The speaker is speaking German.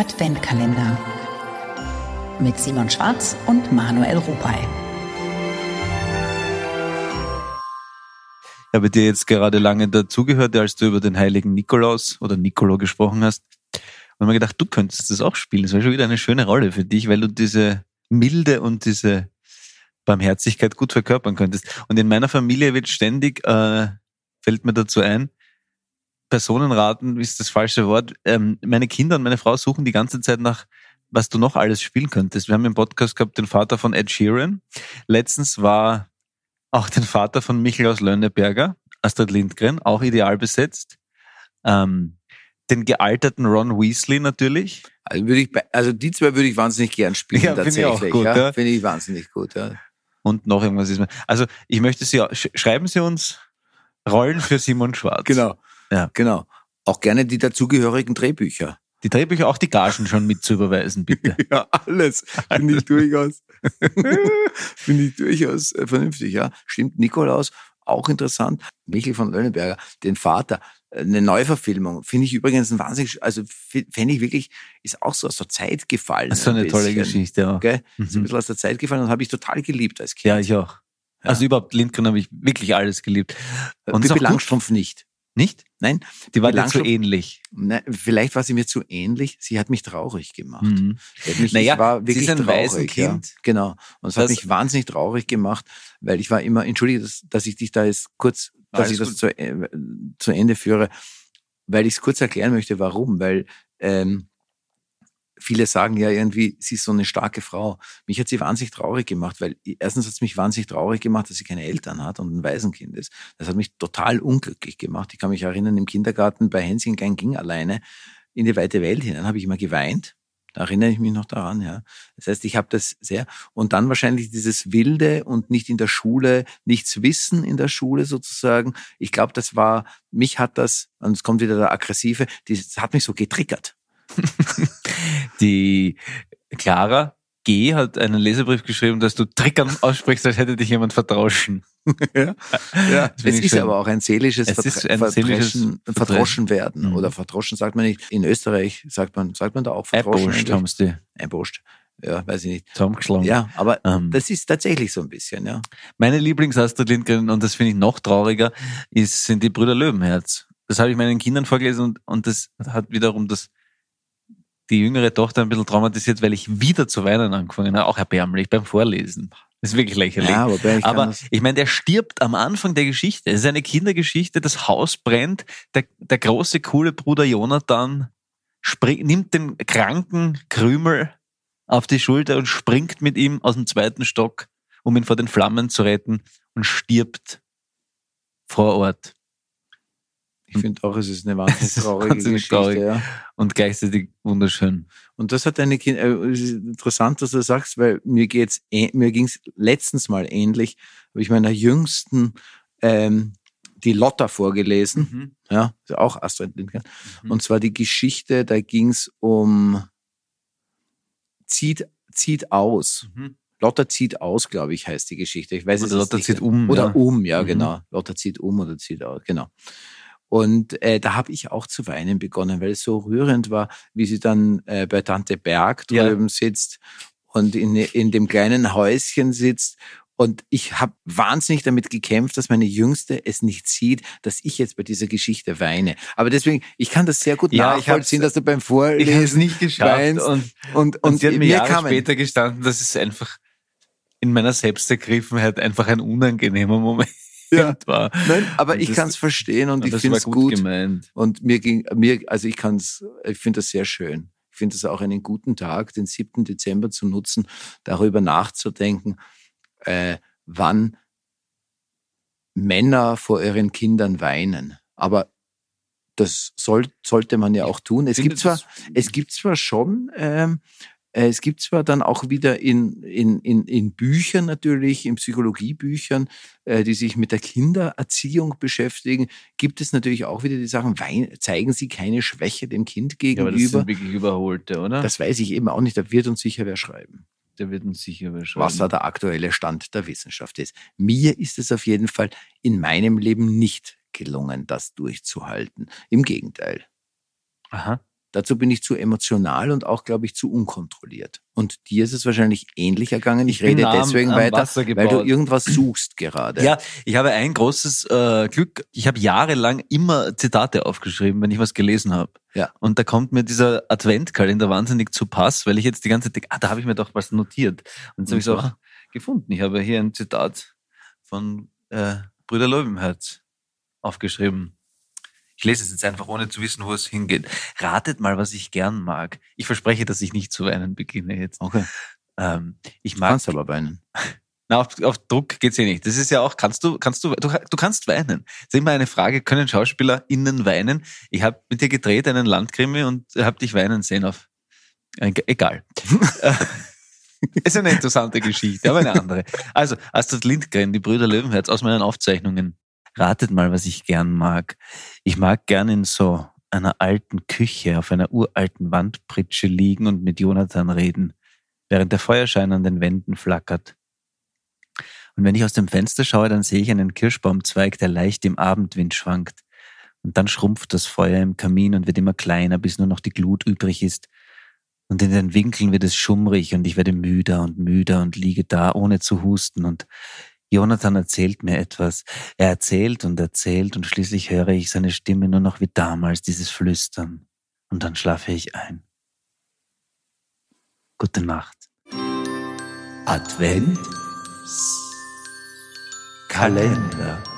Adventkalender mit Simon Schwarz und Manuel Rupay. Ich habe dir jetzt gerade lange dazugehört, als du über den heiligen Nikolaus oder Nicolo gesprochen hast. Und mir gedacht, du könntest das auch spielen. Das wäre schon wieder eine schöne Rolle für dich, weil du diese Milde und diese Barmherzigkeit gut verkörpern könntest. Und in meiner Familie wird ständig, äh, fällt mir dazu ein, Personenraten ist das falsche Wort. Ähm, meine Kinder und meine Frau suchen die ganze Zeit nach, was du noch alles spielen könntest. Wir haben im Podcast gehabt den Vater von Ed Sheeran. Letztens war auch den Vater von Michael aus Lönneberger, Astrid Lindgren, auch ideal besetzt. Ähm, den gealterten Ron Weasley natürlich. Also, würde ich, also die zwei würde ich wahnsinnig gern spielen. Ja, finde ich auch gut. Ja? Ja. Finde ich wahnsinnig gut. Ja. Und noch irgendwas ist mir. Also ich möchte Sie, schreiben Sie uns Rollen für Simon Schwarz. Genau. Ja. Genau. Auch gerne die dazugehörigen Drehbücher. Die Drehbücher, auch die Gagen schon mit zu überweisen, bitte. ja, alles. Finde ich durchaus, finde ich durchaus äh, vernünftig, ja. Stimmt, Nikolaus, auch interessant. Michel von Lönneberger, den Vater, eine Neuverfilmung. Finde ich übrigens ein wahnsinnig, also fände ich wirklich, ist auch so aus der Zeit gefallen. Das ist so eine ein tolle Geschichte, ja. Okay? Mhm. Ist ein bisschen aus der Zeit gefallen und habe ich total geliebt als Kind. Ja, ich auch. Ja. Also überhaupt Lindgren habe ich wirklich alles geliebt. Und Pippi Langstrumpf nicht. Nicht? Nein. Die war dir zu ähnlich. Nein, vielleicht war sie mir zu ähnlich. Sie hat mich traurig gemacht. Mhm. Mich, naja, ich war wirklich sie ist ein traurig. Kind. Ja. Genau. Und es hat mich wahnsinnig traurig gemacht, weil ich war immer, entschuldige, dass, dass ich dich da jetzt kurz, dass Alles ich das zu, äh, zu Ende führe, weil ich es kurz erklären möchte, warum. Weil ähm, viele sagen ja irgendwie, sie ist so eine starke Frau. Mich hat sie wahnsinnig traurig gemacht, weil erstens hat es mich wahnsinnig traurig gemacht, dass sie keine Eltern hat und ein Waisenkind ist. Das hat mich total unglücklich gemacht. Ich kann mich erinnern, im Kindergarten bei Klein ging alleine in die weite Welt hinein, habe ich immer geweint. Da erinnere ich mich noch daran, ja. Das heißt, ich habe das sehr und dann wahrscheinlich dieses wilde und nicht in der Schule, nichts wissen in der Schule sozusagen. Ich glaube, das war mich hat das und es kommt wieder der aggressive, das hat mich so getriggert. Die Clara G. hat einen Leserbrief geschrieben, dass du Trickern aussprichst, als hätte dich jemand verdroschen. ja, ja. es ist schön. aber auch ein seelisches, es ist ein seelisches Verdroschen werden. Mhm. Oder verdroschen sagt man nicht. In Österreich sagt man, sagt man da auch verdroschen. Einborscht haben sie. Einborscht. Ja, weiß ich nicht. Zusammengeschlagen. Ja, aber ähm. das ist tatsächlich so ein bisschen, ja. Meine Lieblingsastrid Lindgren, und das finde ich noch trauriger, ist, sind die Brüder Löwenherz. Das habe ich meinen Kindern vorgelesen und, und das hat wiederum das die jüngere Tochter ein bisschen traumatisiert, weil ich wieder zu weinen angefangen habe, auch erbärmlich beim Vorlesen. Das ist wirklich lächerlich. Ja, aber ich, aber ich meine, der stirbt am Anfang der Geschichte. Es ist eine Kindergeschichte, das Haus brennt, der, der große, coole Bruder Jonathan springt, nimmt den kranken Krümel auf die Schulter und springt mit ihm aus dem zweiten Stock, um ihn vor den Flammen zu retten und stirbt vor Ort. Ich finde auch, es ist eine wahnsinnig traurige wahnsinnig Geschichte. Traurig ja. Und gleichzeitig wunderschön. Und das hat eine Kind, äh, es ist interessant, dass du sagst, weil mir geht's, mir ging's letztens mal ähnlich, habe ich meiner Jüngsten ähm, die Lotta vorgelesen, mhm. ja, auch Astrid Lindgren. Mhm. Und zwar die Geschichte, da ging's um zieht, zieht aus. Mhm. Lotta zieht aus, glaube ich, heißt die Geschichte. Ich weiß oder es Lotta nicht. zieht um. Oder ja. um, ja, mhm. genau. Lotta zieht um oder zieht aus, genau. Und äh, da habe ich auch zu weinen begonnen, weil es so rührend war, wie sie dann äh, bei Tante Berg drüben ja. sitzt und in, in dem kleinen Häuschen sitzt. Und ich habe wahnsinnig damit gekämpft, dass meine Jüngste es nicht sieht, dass ich jetzt bei dieser Geschichte weine. Aber deswegen, ich kann das sehr gut ja, nachvollziehen, dass du beim Vorlesen ich es nicht geschafft und, und, und, und sie hat mir Jahre später gestanden, dass es einfach in meiner Selbstergriffenheit einfach ein unangenehmer Moment ja. war. Nein, aber und ich kann es verstehen und, und ich finde es gut. gut. Gemeint. Und mir ging, mir, also ich kann es, ich finde das sehr schön. Ich finde es auch einen guten Tag, den 7. Dezember zu nutzen, darüber nachzudenken, äh, wann Männer vor ihren Kindern weinen. Aber das soll, sollte man ja auch tun. Es gibt zwar, es gibt zwar schon ähm, äh, es gibt zwar dann auch wieder in, in, in, in Büchern natürlich, in Psychologiebüchern, äh, die sich mit der Kindererziehung beschäftigen, gibt es natürlich auch wieder die Sachen, zeigen Sie keine Schwäche dem Kind gegenüber. Ja, aber das sind wirklich überholte, oder? Das weiß ich eben auch nicht. Da wird uns sicher wer schreiben. Der wird uns sicher wer schreiben. Was da der aktuelle Stand der Wissenschaft ist. Mir ist es auf jeden Fall in meinem Leben nicht gelungen, das durchzuhalten. Im Gegenteil. Aha. Dazu bin ich zu emotional und auch, glaube ich, zu unkontrolliert. Und dir ist es wahrscheinlich ähnlich ergangen. Ich, ich rede am, deswegen am weiter, weil du irgendwas suchst gerade. Ja, ich habe ein großes äh, Glück. Ich habe jahrelang immer Zitate aufgeschrieben, wenn ich was gelesen habe. Ja. Und da kommt mir dieser Adventkalender wahnsinnig zu Pass, weil ich jetzt die ganze Zeit ah, da habe ich mir doch was notiert. Und so habe ich es auch gefunden. Ich habe hier ein Zitat von äh, Brüder Löwenherz aufgeschrieben. Ich lese es jetzt einfach, ohne zu wissen, wo es hingeht. Ratet mal, was ich gern mag. Ich verspreche, dass ich nicht zu weinen beginne jetzt. Okay. Ähm, ich mag. Kannst aber weinen. Na, auf, auf Druck geht's eh nicht. Das ist ja auch, kannst du, kannst du, du, du kannst weinen. Das ist immer eine Frage, können SchauspielerInnen weinen? Ich habe mit dir gedreht einen Landkrimi und habe dich weinen sehen auf, äh, egal. ist eine interessante Geschichte, aber eine andere. Also, Astrid Lindgren, die Brüder Löwenherz aus meinen Aufzeichnungen. Ratet mal, was ich gern mag. Ich mag gern in so einer alten Küche auf einer uralten Wandpritsche liegen und mit Jonathan reden, während der Feuerschein an den Wänden flackert. Und wenn ich aus dem Fenster schaue, dann sehe ich einen Kirschbaumzweig, der leicht im Abendwind schwankt. Und dann schrumpft das Feuer im Kamin und wird immer kleiner, bis nur noch die Glut übrig ist. Und in den Winkeln wird es schummrig und ich werde müder und müder und liege da, ohne zu husten. Und Jonathan erzählt mir etwas. Er erzählt und erzählt und schließlich höre ich seine Stimme nur noch wie damals, dieses Flüstern. Und dann schlafe ich ein. Gute Nacht. Advent Kalender.